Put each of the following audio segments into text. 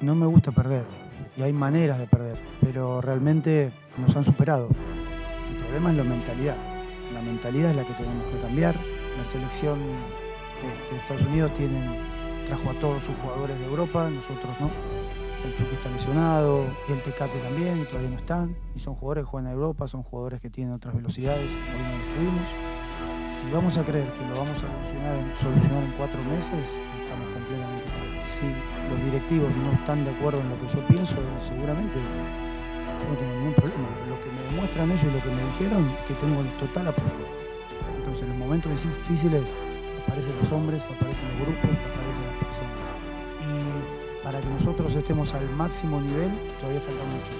no me gusta perder y hay maneras de perder, pero realmente nos han superado. El problema es la mentalidad. La mentalidad es la que tenemos que cambiar. La selección este, de Estados Unidos tiene, trajo a todos sus jugadores de Europa, nosotros no. El Chucky está lesionado y el Tecate también, todavía no están. Y son jugadores que juegan en Europa, son jugadores que tienen otras velocidades, hoy no los tuvimos. Si vamos a creer que lo vamos a solucionar en, cuatro meses. Si los directivos no están de acuerdo en lo que yo pienso, seguramente yo no tengo ningún problema. Lo que me demuestran ellos y lo que me dijeron, que tengo el total apoyo. Entonces, en los momentos difíciles aparecen los hombres, aparecen los grupos, aparecen las personas. Y para que nosotros estemos al máximo nivel, todavía falta mucho.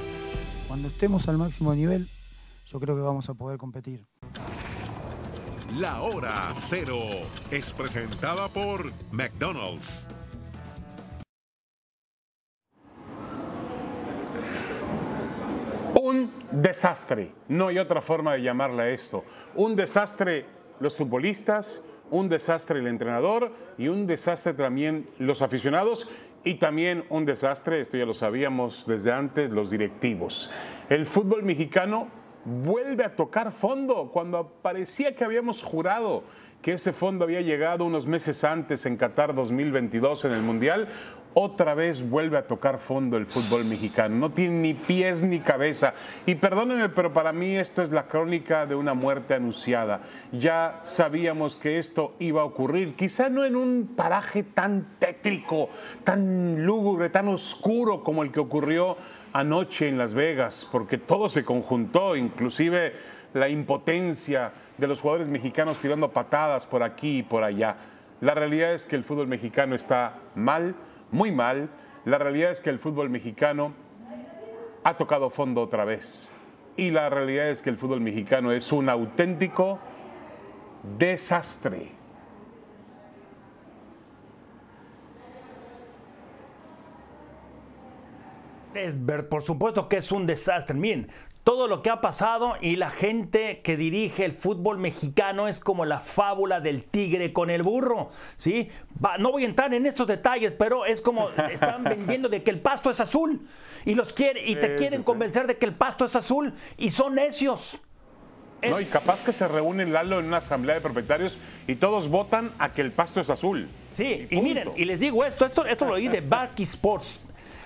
Cuando estemos al máximo nivel, yo creo que vamos a poder competir. La hora cero es presentada por McDonald's. Desastre, no hay otra forma de llamarle a esto. Un desastre los futbolistas, un desastre el entrenador y un desastre también los aficionados y también un desastre, esto ya lo sabíamos desde antes, los directivos. El fútbol mexicano vuelve a tocar fondo cuando parecía que habíamos jurado que ese fondo había llegado unos meses antes en Qatar 2022 en el Mundial, otra vez vuelve a tocar fondo el fútbol mexicano. No tiene ni pies ni cabeza. Y perdónenme, pero para mí esto es la crónica de una muerte anunciada. Ya sabíamos que esto iba a ocurrir, quizá no en un paraje tan tétrico, tan lúgubre, tan oscuro como el que ocurrió anoche en Las Vegas, porque todo se conjuntó, inclusive la impotencia de los jugadores mexicanos tirando patadas por aquí y por allá. La realidad es que el fútbol mexicano está mal, muy mal. La realidad es que el fútbol mexicano ha tocado fondo otra vez. Y la realidad es que el fútbol mexicano es un auténtico desastre. Es ver, por supuesto que es un desastre. Miren, todo lo que ha pasado y la gente que dirige el fútbol mexicano es como la fábula del tigre con el burro, ¿sí? no voy a entrar en estos detalles, pero es como están vendiendo de que el pasto es azul y los quiere y te quieren convencer de que el pasto es azul y son necios. No, y capaz que se reúnen Lalo en una asamblea de propietarios y todos votan a que el pasto es azul. Sí, y, miren, y les digo esto, esto, esto lo oí de Barky Sports.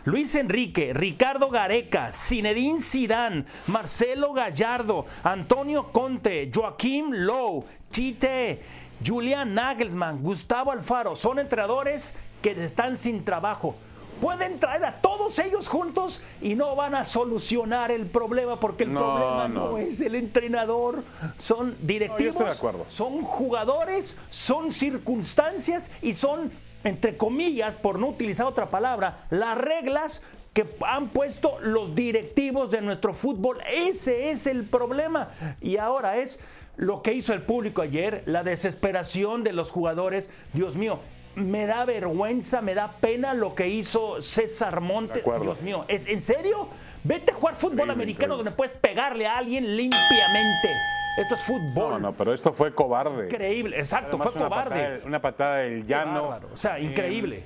Luis Enrique, Ricardo Gareca, Zinedine Zidane, Marcelo Gallardo, Antonio Conte, Joaquín Lowe, Tite, Julian Nagelsmann, Gustavo Alfaro, son entrenadores que están sin trabajo. Pueden traer a todos ellos juntos y no van a solucionar el problema porque el problema no. es el entrenador, son directivos, son jugadores, son circunstancias y son entre comillas, por no utilizar otra palabra, las reglas que han puesto los directivos de nuestro fútbol. Ese es el problema. Y ahora es lo que hizo el público ayer, la desesperación de los jugadores. Dios mío, me da vergüenza, me da pena lo que hizo César Monte. Dios mío, ¿es en serio? Vete a jugar fútbol americano donde puedes pegarle a alguien limpiamente. Esto es fútbol. No, no, pero esto fue cobarde. Increíble, exacto, fue cobarde. una patada del llano. o sea, increíble.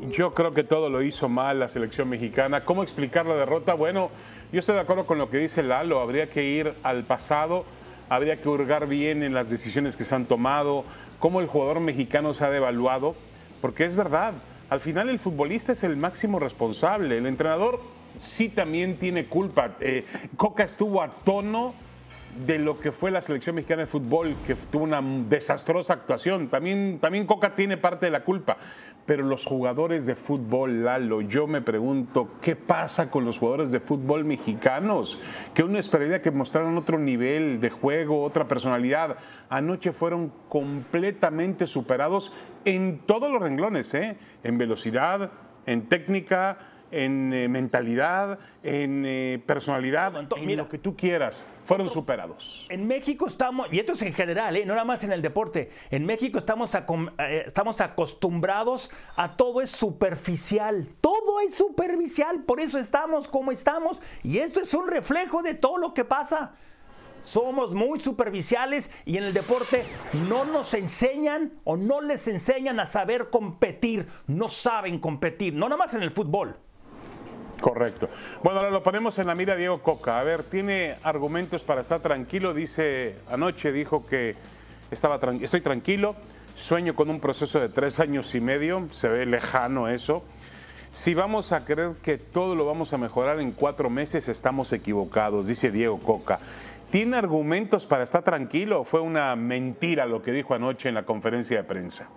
Eh, yo creo que todo lo hizo mal la selección mexicana. ¿Cómo explicar la derrota? Bueno, yo estoy de acuerdo con lo que dice Lalo. Habría que ir al pasado, habría que hurgar bien en las decisiones que se han tomado, cómo el jugador mexicano se ha devaluado, porque es verdad. Al final el futbolista es el máximo responsable. El entrenador sí también tiene culpa. Eh, Coca estuvo a tono de lo que fue la selección mexicana de fútbol, que tuvo una desastrosa actuación. También, también Coca tiene parte de la culpa. Pero los jugadores de fútbol, Lalo, yo me pregunto, ¿qué pasa con los jugadores de fútbol mexicanos? Que uno esperaría que mostraran otro nivel de juego, otra personalidad. Anoche fueron completamente superados en todos los renglones, ¿eh? en velocidad, en técnica, en eh, mentalidad, en eh, personalidad, en lo que tú quieras, fueron superados. En México estamos, y esto es en general, ¿eh? no nada más en el deporte, en México estamos, estamos acostumbrados a todo es superficial, todo es superficial, por eso estamos como estamos, y esto es un reflejo de todo lo que pasa. somos muy superficiales y en el deporte no nos enseñan o no les enseñan a saber competir, no saben competir, no nada más en el fútbol. Correcto. Bueno, ahora lo ponemos en la mira Diego Coca. A ver, tiene argumentos para estar tranquilo. Dice, anoche dijo que estaba estoy tranquilo, sueño con un proceso de tres años y medio, se ve lejano eso. Si vamos a creer que todo lo vamos a mejorar en cuatro meses, estamos equivocados, dice Diego Coca. ¿Tiene argumentos para estar tranquilo o fue una mentira lo que dijo anoche en la conferencia de prensa?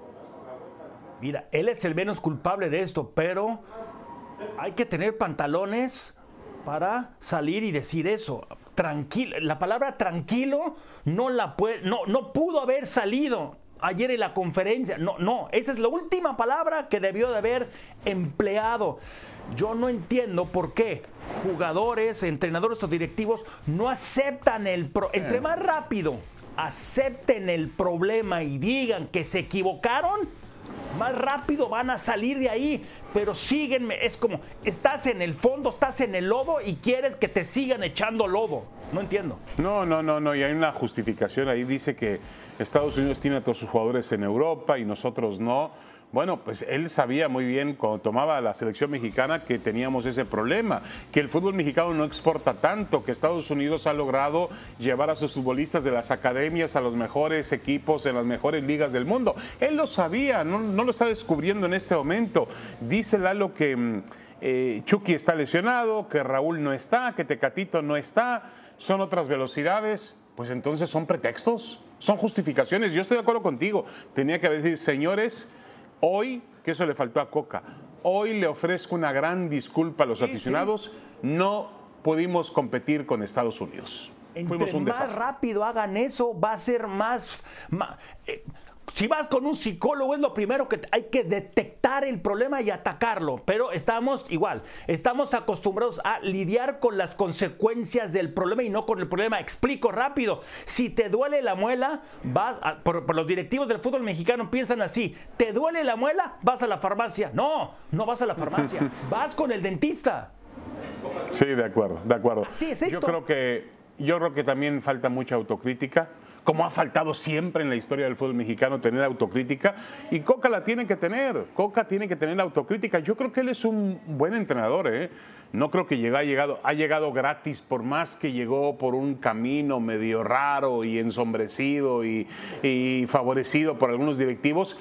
Mira, él es el menos culpable de esto, pero hay que tener pantalones para salir y decir eso. Tranquilo, la palabra tranquilo no la puede, no, no pudo haber salido ayer en la conferencia. No, no, esa es la última palabra que debió de haber empleado. Yo no entiendo por qué jugadores, entrenadores o directivos no aceptan el... Pro entre más rápido acepten el problema y digan que se equivocaron, más rápido van a salir de ahí. Pero síguenme, es como, estás en el fondo, estás en el lodo y quieres que te sigan echando lodo. No entiendo. No, no, no, no, y hay una justificación ahí, dice que Estados Unidos tiene a todos sus jugadores en Europa y nosotros no. Bueno, pues él sabía muy bien cuando tomaba la selección mexicana que teníamos ese problema, que el fútbol mexicano no exporta tanto, que Estados Unidos ha logrado llevar a sus futbolistas de las academias a los mejores equipos en las mejores ligas del mundo. Él lo sabía, no, lo está descubriendo en este momento. Dice Lalo que mm, eh, Chucky está lesionado, que Raúl no está, que Tecatito no está, son otras velocidades, pues entonces son pretextos, son justificaciones. Yo estoy de acuerdo contigo. Tenía que decir, señores, Hoy, que eso le faltó a Coca, hoy le ofrezco una gran disculpa a los aficionados, no pudimos competir con Estados Unidos. Entre más rápido hagan eso, va a ser más... Eh, si vas con un psicólogo es lo primero que hay que detectar el problema y atacarlo, pero estamos igual, estamos acostumbrados a lidiar con las consecuencias del problema y no con el problema. Explico rápido, si te duele la muela, vas, por, los directivos del fútbol mexicano piensan así, te duele la muela, vas a la farmacia. No, no vas a la farmacia, vas con el dentista. Sí, de acuerdo, de acuerdo. Sí, es esto. Yo creo que, yo creo que también falta mucha autocrítica como ha faltado siempre en la historia del fútbol mexicano tener autocrítica, y Coca la tiene que tener, Coca tiene que tener autocrítica. Yo creo que él es un buen entrenador, ¿eh? No creo que llegue, ha, llegado, ha llegado gratis, por más que llegó por un camino medio raro y ensombrecido y favorecido por algunos directivos.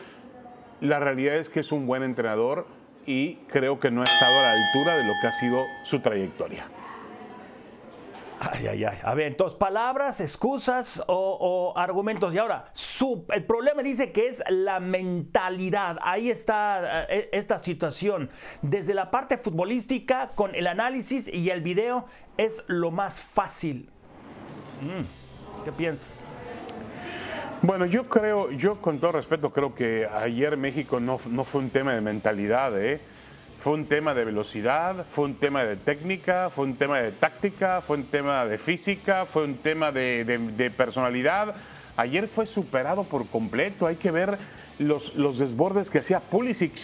La realidad es que es un buen entrenador y creo que no ha estado a la altura de lo que ha sido su trayectoria. Ay, ay, ay. A ver, entonces, palabras, excusas o, argumentos. Y ahora, el problema dice que es la mentalidad. Ahí está eh, esta situación. Desde la parte futbolística, con el análisis y el video, es lo más fácil. Mm, ¿Qué piensas? Bueno, yo creo, yo con todo respeto, creo que ayer México no, no fue un tema de mentalidad, ¿eh? Fue un tema de velocidad, fue un tema de técnica, fue un tema de táctica, fue un tema de física, fue un tema de, personalidad. Ayer fue superado por completo. Hay que ver los, los desbordes que hacía Pulisic.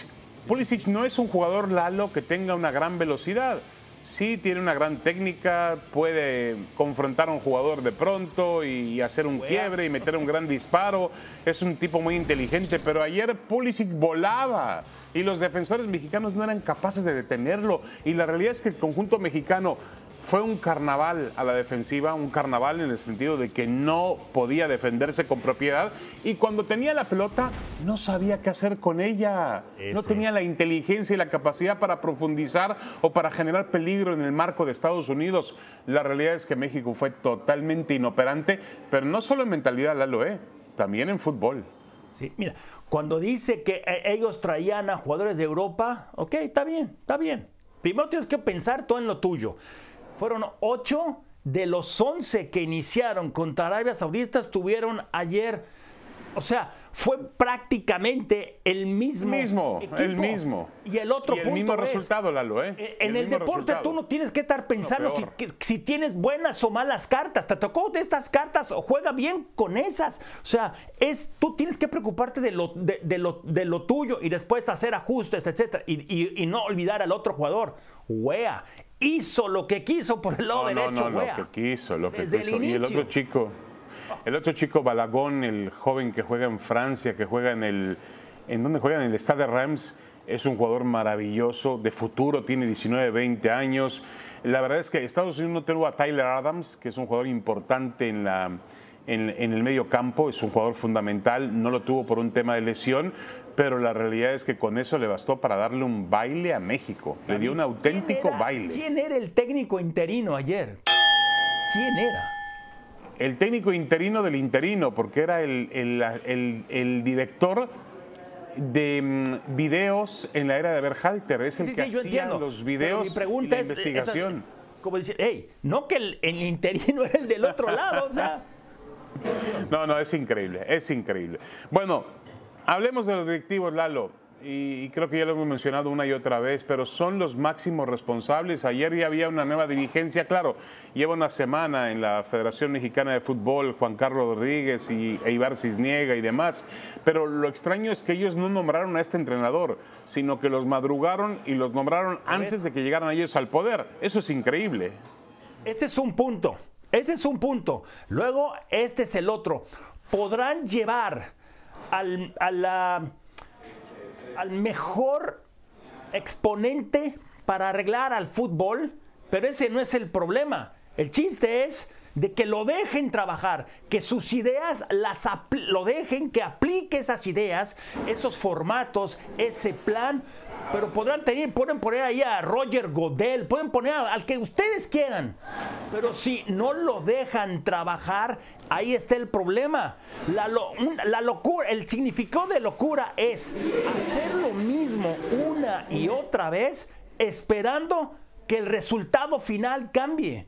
Pulisic no es un jugador Lalo que tenga una gran velocidad. Sí tiene una gran técnica, puede confrontar a un jugador de pronto y hacer un quiebre y meter un gran disparo. Es un tipo muy inteligente, pero ayer Pulisic volaba y los defensores mexicanos no eran capaces de detenerlo. Y la realidad es que el conjunto mexicano fue un carnaval a la defensiva, un carnaval en el sentido de que no podía defenderse con propiedad y cuando tenía la pelota no sabía qué hacer con ella. No tenía la inteligencia y la capacidad para profundizar o para generar peligro en el marco de Estados Unidos. La realidad es que México fue totalmente inoperante, pero no solo en mentalidad, Lalo, ¿eh? también en fútbol. Sí, mira, cuando dice que eh, ellos traían a jugadores de Europa, ok, está bien, está bien. Primero tienes que pensar todo en lo tuyo. Fueron ocho de los once que iniciaron contra Arabia Saudita, estuvieron ayer o sea, fue prácticamente el mismo. Mismo, equipo. el mismo. Y el otro y el mismo resultado, Lalo, ¿eh? eh en el, deporte tú no tienes que estar pensando si, tienes buenas o malas cartas. Te tocó de estas cartas, o juega bien con esas. O sea, es, tú tienes que preocuparte de lo, de, lo, de lo tuyo y después hacer ajustes, etcétera. Y, y, no olvidar al otro jugador. Wea. Hizo lo que quiso por el lado No, no, derecho, no, Wea. lo que quiso, lo que el quiso. y el otro chico, el otro chico Balagón, el joven que juega en Francia, que juega en el, ¿en dónde juega? En el Stade de Reims, es un jugador maravilloso, de futuro, tiene 19, 20 años. La verdad es que Estados Unidos no tuvo a Tyler Adams, que es un jugador importante en la en, en el medio campo, es un jugador fundamental, no lo tuvo por un tema de lesión, pero la realidad es que con eso le bastó para darle un baile a México. Le dio un auténtico ¿Quién era- baile. ¿Quién era el técnico interino ayer? ¿Quién era? El técnico interino del interino, porque era el, el- el- el director de mm, videos en la era de Berhalter, es el Sí, que sí, hacía los videos mi pregunta y la es, investigación. esa- como decir, hey, no que el, el interino era el del otro lado, o sea, No, no, es increíble, es increíble. Bueno, hablemos de los directivos, Lalo. Y, creo que ya lo hemos mencionado una y otra vez, pero son los máximos responsables. Ayer ya había una nueva dirigencia, claro, lleva una semana en la Federación Mexicana de Fútbol, Juan Carlos Rodríguez y e Ibar Cisniega y demás, pero lo extraño es que ellos no nombraron a este entrenador, sino que los madrugaron y los nombraron antes de que llegaran ellos al poder. Eso es increíble. ese es un punto, ese es un punto. Luego, este es el otro. Podrán llevar al, al mejor exponente para arreglar al fútbol, pero ese no es el problema. El chiste es de que lo dejen trabajar, que sus ideas las lo dejen, que aplique esas ideas, esos formatos, ese plan, pero podrán tener, pueden poner ahí a Roger Godel, pueden poner al que ustedes quieran, pero si no lo dejan trabajar, ahí está el problema. La, locura, el significado de locura es hacer lo mismo una y otra vez, esperando que el resultado final cambie.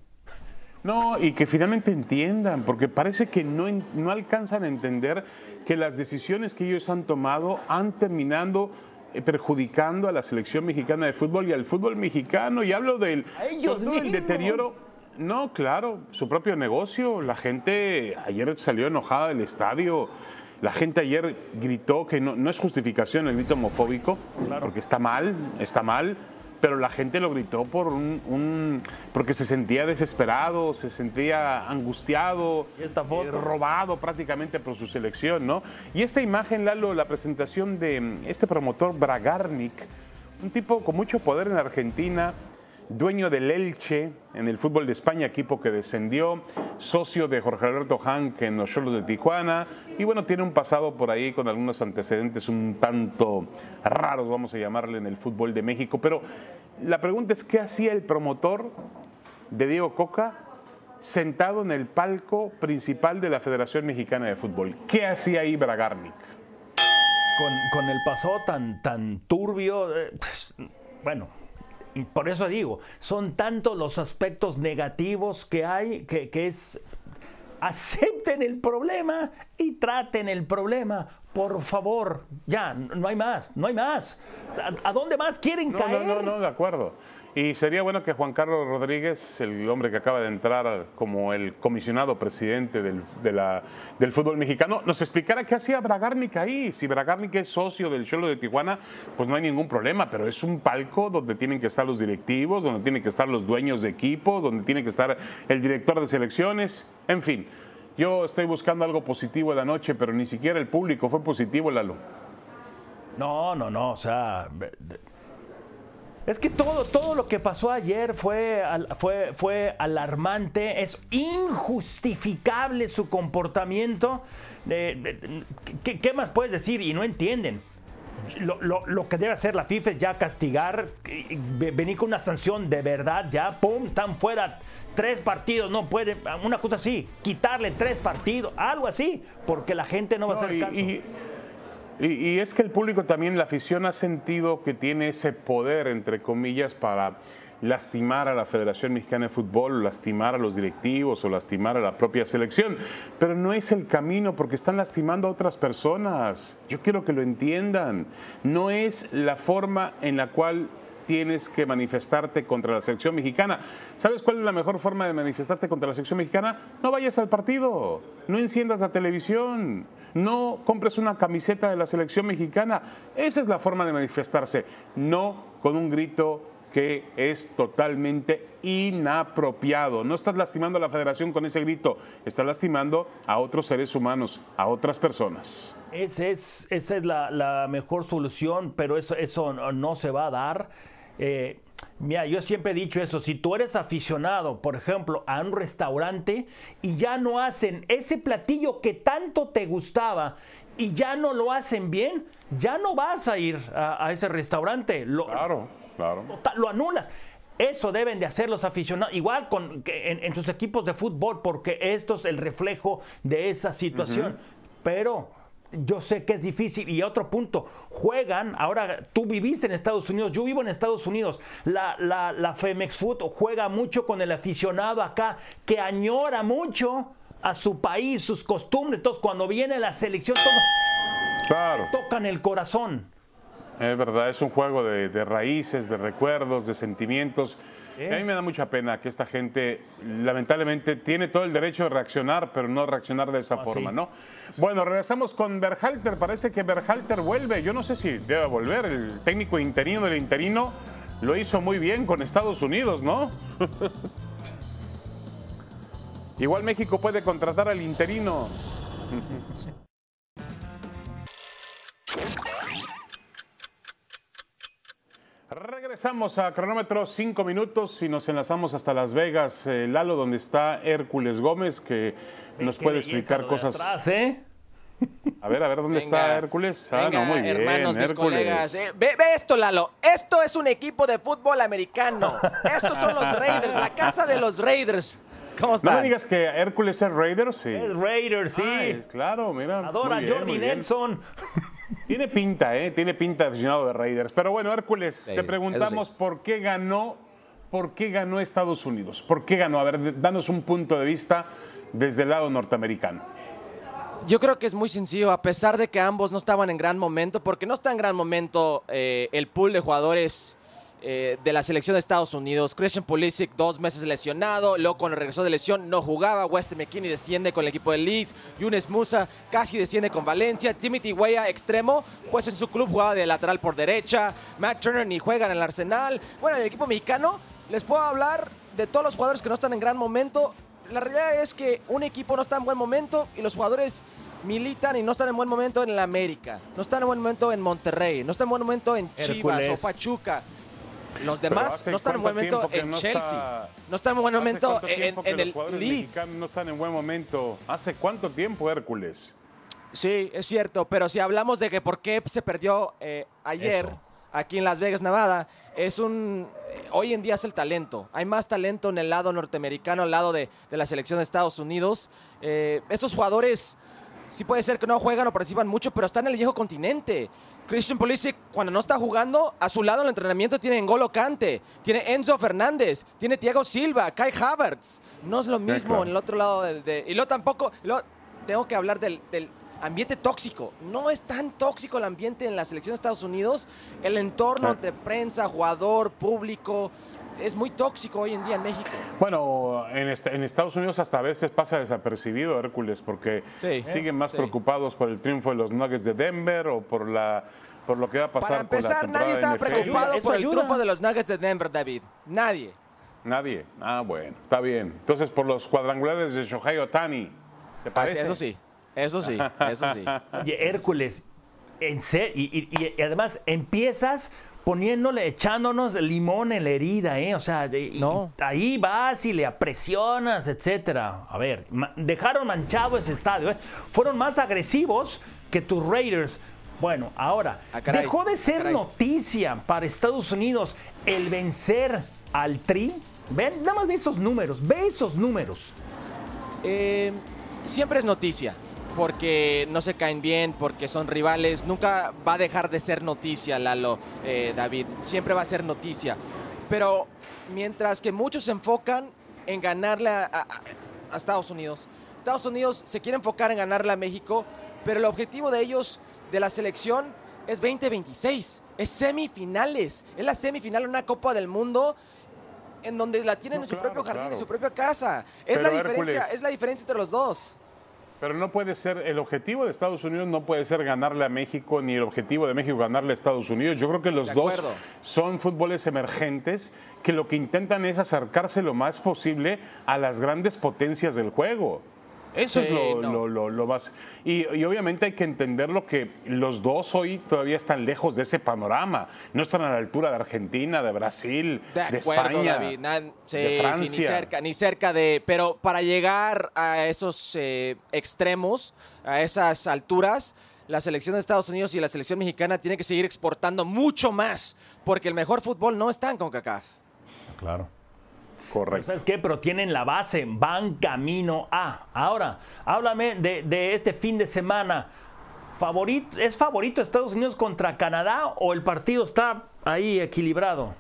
No, y que finalmente entiendan, porque parece que no, no alcanzan a entender que las decisiones que ellos han tomado han terminado perjudicando a la selección mexicana de fútbol y al fútbol mexicano. Y hablo del, deterioro. No, claro, su propio negocio. La gente ayer salió enojada del estadio. La gente ayer gritó que no, no es justificación el grito homofóbico, porque está mal, está mal, pero la gente lo gritó por un, un- porque se sentía desesperado, se sentía angustiado, ¿Y esta foto? eh, robado prácticamente por su selección, ¿no? Y esta imagen, Lalo, la presentación de este promotor Bragarnik, un tipo con mucho poder en Argentina, dueño del Elche en el fútbol de España, equipo que descendió, socio de Jorge Alberto Hank en los Cholos de Tijuana, y bueno, tiene un pasado por ahí con algunos antecedentes un tanto raros, vamos a llamarle, en el fútbol de México. Pero la pregunta es, ¿qué hacía el promotor de Diego Coca sentado en el palco principal de la Federación Mexicana de Fútbol? ¿Qué hacía ahí Bragarnik? con, el pasado tan, tan turbio, eh, pues, bueno, por eso digo, son tantos los aspectos negativos que hay que, que es acepten el problema y traten el problema. Por favor, ya, no hay más, no hay más. ¿A dónde más quieren No, caer? no, no, no, de acuerdo. Y sería bueno que Juan Carlos Rodríguez, el hombre que acaba de entrar como el comisionado presidente del, del fútbol mexicano, nos explicara qué hacía Bragarnik ahí. Si Bragarnik es socio del Cholo de Tijuana, pues no hay ningún problema, pero es un palco donde tienen que estar los directivos, donde tienen que estar los dueños de equipo, donde tiene que estar el director de selecciones, en fin. Yo estoy buscando algo positivo en la noche, pero ni siquiera el público fue positivo, Lalo. No, no, no, o sea, es que todo, todo lo que pasó ayer fue, fue, fue alarmante, es injustificable su comportamiento. Eh, de- ¿qué, qué más puedes decir? Y no entienden. Lo, lo- lo que debe hacer la FIFA es ya castigar, ve- venir con una sanción de verdad, ya, pum, están fuera tres partidos, no pueden, una cosa así, quitarle tres partidos, algo así, porque la gente no va a hacer y- caso. y- Y, es que el público también, la afición ha sentido que tiene ese poder, entre comillas, para lastimar a la Federación Mexicana de Fútbol, lastimar a los directivos o lastimar a la propia selección. Pero no es el camino porque están lastimando a otras personas. Yo quiero que lo entiendan. No es la forma en la cual tienes que manifestarte contra la selección mexicana. ¿Sabes cuál es la mejor forma de manifestarte contra la selección mexicana? No vayas al partido, no enciendas la televisión, no compres una camiseta de la selección mexicana. Esa es la forma de manifestarse, no con un grito que es totalmente inapropiado. No estás lastimando a la federación con ese grito, estás lastimando a otros seres humanos, a otras personas. Es, esa es la, mejor solución, pero eso, eso no, no se va a dar. Eh, Mira, yo siempre he dicho eso, si tú eres aficionado, por ejemplo, a un restaurante y ya no hacen ese platillo que tanto te gustaba y ya no lo hacen bien, ya no vas a ir a, a ese restaurante. Lo, Claro, claro. total- lo anulas. Eso deben de hacer los aficionados, igual con, en, en sus equipos de fútbol, porque esto es el reflejo de esa situación. Pero yo sé que es difícil. Y otro punto, juegan, ahora tú viviste en Estados Unidos, yo vivo en Estados Unidos, la, la, la Femex Food juega mucho con el aficionado acá, que añora mucho a su país, sus costumbres. Entonces, cuando viene la selección, to- Claro. tocan el corazón. Es verdad, es un juego de, de raíces, de recuerdos, de sentimientos. A mí me da mucha pena que esta gente, lamentablemente, tiene todo el derecho de reaccionar, pero no reaccionar de esa Ah, forma, sí. ¿no? Bueno, regresamos con Berhalter. Parece que Berhalter vuelve. Yo no sé si debe volver. El técnico interino del interino lo hizo muy bien con Estados Unidos, ¿no? Igual México puede contratar al interino. Regresamos a cronómetro 5 minutos y nos enlazamos hasta Las Vegas, eh, Lalo, donde está Hércules Gómez, que nos puede explicar cosas. atrás, ¿eh? A ver, a ver, ¿dónde Venga, está Hércules? Ah, venga, no, muy bien, hermanos, mis Hércules. colegas. Eh, ve, ve esto, Lalo. Esto es un equipo de fútbol americano. Estos son los Raiders, la casa de los Raiders. ¿Cómo No me digas que Hércules es Raider, sí. Es Raiders, sí. Ay, claro, mira. Adora bien, Jordi. Nelson. Tiene pinta, ¿eh? Tiene pinta de aficionado de Raiders. Pero bueno, Hércules, Sí, te preguntamos sí. por qué ganó, por qué ganó Estados Unidos. ¿Por qué ganó? A ver, danos un punto de vista desde el lado norteamericano. Yo creo que es muy sencillo, a pesar de que ambos no estaban en gran momento, porque no está en gran momento eh, el pool de jugadores eh, de la selección de Estados Unidos. Christian Pulisic, dos meses lesionado, luego cuando regresó de lesión no jugaba. Weston McKinney desciende con el equipo de Leeds. Yunes Musa casi desciende con Valencia. Timothy Weah, extremo, pues en su club jugaba de lateral por derecha. Matt Turner ni juega en el Arsenal. Bueno, en el equipo mexicano les puedo hablar de todos los jugadores que no están en gran momento. La realidad es que un equipo no está en buen momento y los jugadores militan y no están en buen momento en el América, no están en buen momento en Monterrey, no están en buen momento en Chivas o Pachuca. Los demás ¿hace no están en buen momento en no Chelsea, está- no están en buen ¿Hace momento en, el Leeds. no están en buen momento? ¿Hace cuánto tiempo, Hércules? Sí, es cierto, pero si hablamos de que por qué se perdió eh, ayer Eso. aquí en Las Vegas, Nevada, es un... eh, Hoy en día es el talento. Hay más talento en el lado norteamericano, al lado de, de la selección de Estados Unidos. Eh, estos jugadores sí puede ser que no juegan o participan mucho, pero están en el viejo continente. Christian Pulisic, cuando no está jugando, a su lado en el entrenamiento tiene N'Golo Kante, tiene Enzo Fernández, tiene Thiago Silva, Kai Havertz. No es lo mismo claro. en el otro lado del... de- y luego tampoco... luego tengo que hablar del, del ambiente tóxico. No es tan tóxico el ambiente en la selección de Estados Unidos. El entorno entre prensa, jugador, público, es muy tóxico hoy en día en México. Bueno, en, est- en Estados Unidos hasta a veces pasa desapercibido Hércules porque Sí. siguen más Sí. preocupados por el triunfo de los Nuggets de Denver o por la por lo que va a pasar Para con la empezar, temporada nadie estaba NFL. preocupado por el triunfo de los Nuggets de Denver, David. Nadie. Nadie. Ah, bueno, está bien. Entonces, por los cuadrangulares de Shohei Otani, ¿te Ah, parece? sí, eso sí. Eso sí, eso sí. Oye, Hércules, en y, y- y además empiezas poniéndole, echándonos limón en la herida, ¿eh? O sea, de- y- No. ahí vas y le presionas, etcétera. A ver, ma- dejaron manchado ese estadio, ¿eh? Fueron más agresivos que tus Raiders. Bueno, ahora, Ah, caray, dejó de ah, ser caray. noticia para Estados Unidos el vencer al Tri. Ven, nada más ve esos números, ve esos números. Eh, siempre es noticia, porque no se caen bien, porque son rivales. Nunca va a dejar de ser noticia, Lalo, eh, David. Siempre va a ser noticia. Pero mientras que muchos se enfocan en ganarle a, a- a Estados Unidos, Estados Unidos se quiere enfocar en ganarle a México, pero el objetivo de ellos, de la selección, es 2026. Es semifinales. Es la semifinal de una Copa del Mundo en donde la tienen No, en su claro, propio jardín, claro. en su propia casa. Es Pero, la diferencia, Hércules. es la diferencia entre los dos. Pero no puede ser, el objetivo de Estados Unidos no puede ser ganarle a México, ni el objetivo de México ganarle a Estados Unidos. Yo creo que los dos son fútboles emergentes que lo que intentan es acercarse lo más posible a las grandes potencias del juego. Eso es lo, no. lo- lo- lo más. Y, y obviamente hay que entender lo que los dos hoy todavía están lejos de ese panorama. No están a la altura de Argentina, de Brasil, De de, acuerdo, España, David. Na- sí, de sí, Francia. ni cerca, ni cerca de. Pero para llegar a esos eh, extremos, a esas alturas, la selección de Estados Unidos y la selección mexicana tienen que seguir exportando mucho más, porque el mejor fútbol no está en CONCACAF. Claro. Correcto. ¿Sabes qué? Pero tienen la base, van camino a. Ahora, háblame de, de este fin de semana. Favorito, ¿Es favorito Estados Unidos contra Canadá o el partido está ahí equilibrado?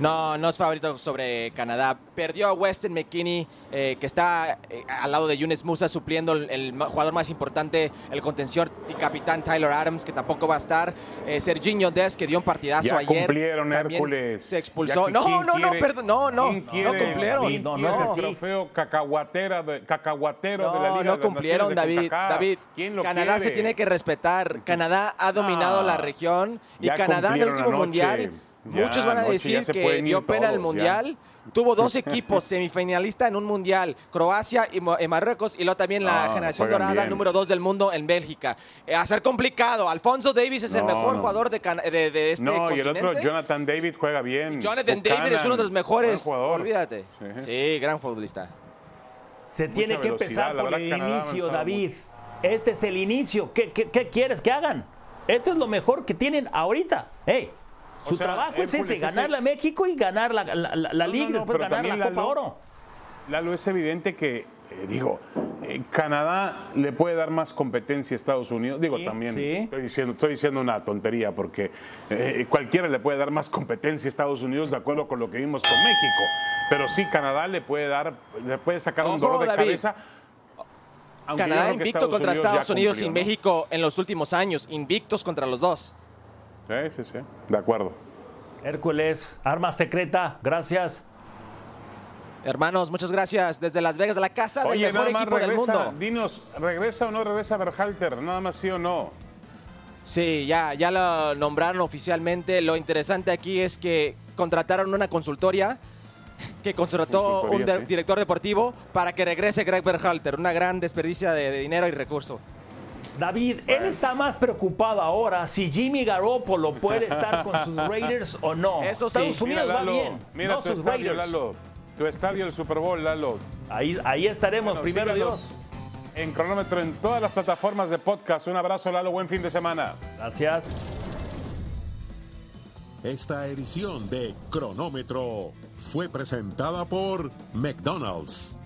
No, no es favorito sobre Canadá. Perdió a Weston McKinney, eh, que está eh, al lado de Yunes Musa, supliendo el, jugador más importante, el contención y capitán Tyler Adams, que tampoco va a estar. Eh, Serginho Des, que dio un partidazo Ya ayer. cumplieron, Hércules. Se expulsó. Que No, ¿quién no, no, perdón, no, no. ¿quién No cumplieron. No, no es así. trofeo cacahuatera de, cacahuatero de la No, Liga no cumplieron, de David. David, ¿Quién lo Canadá se tiene que respetar. Canadá ha dominado Ah, la región y Canadá en el último mundial. Ya, muchos van a decir que dio pena el ya. mundial. Tuvo dos equipos semifinalistas en un mundial, Croacia y, Marruecos, y luego también la No, generación dorada bien. número dos del mundo en Bélgica. Eh, a ser complicado. Alfonso Davis es el mejor no. jugador de, de- de este No, y el otro, Jonathan David, juega bien. Jonathan David es uno de los mejores. Olvídate. Sí. Sí, gran futbolista. Se tiene que empezar por el Canadá inicio, David. Este es el inicio. ¿Qué, qué, qué quieres que hagan? Esto es lo mejor que tienen ahorita. Hey, su sea, trabajo es Hércules, ese, ese- ganarle a México y ganar la, la, la- la No, no, Liga y no, después ganar la Copa Lalo- Oro. Lalo, es evidente que, eh, digo, eh, Canadá le puede dar más competencia a Estados Unidos. Digo, Sí, también sí. Estoy, diciendo, estoy diciendo una tontería porque eh, cualquiera le puede dar más competencia a Estados Unidos de acuerdo con lo que vimos con México. Pero sí, Canadá le puede dar, le puede sacar un dolor de David. cabeza. Canadá invicto contra Estados Unidos y. México en los últimos años. Invictos contra los dos. Sí, sí, sí. De acuerdo. Hércules, arma secreta, gracias. Hermanos, muchas gracias. Desde Las Vegas, la casa del mejor nada más equipo del mundo. dinos, ¿regresa o no regresa Berhalter? Nada más sí o no. Sí, ya, ya lo nombraron oficialmente. Lo interesante aquí es que contrataron una consultoria que contrató un Consultoría, de- sí. director deportivo para que regrese Greg Berhalter. Una gran desperdicia de, de dinero y recurso. David, él está más preocupado ahora si Jimmy Garoppolo puede estar con sus Raiders o no. Eso sí. Estados Unidos Mira, va bien, mira no tu sus estadio, Raiders. Lalo. Tu estadio, el Super Bowl, Lalo. Ahí, ahí estaremos, Bueno, primero Dios. En cronómetro en todas las plataformas de podcast. Un abrazo, Lalo. Buen fin de semana. Gracias. Esta edición de Cronómetro fue presentada por McDonald's.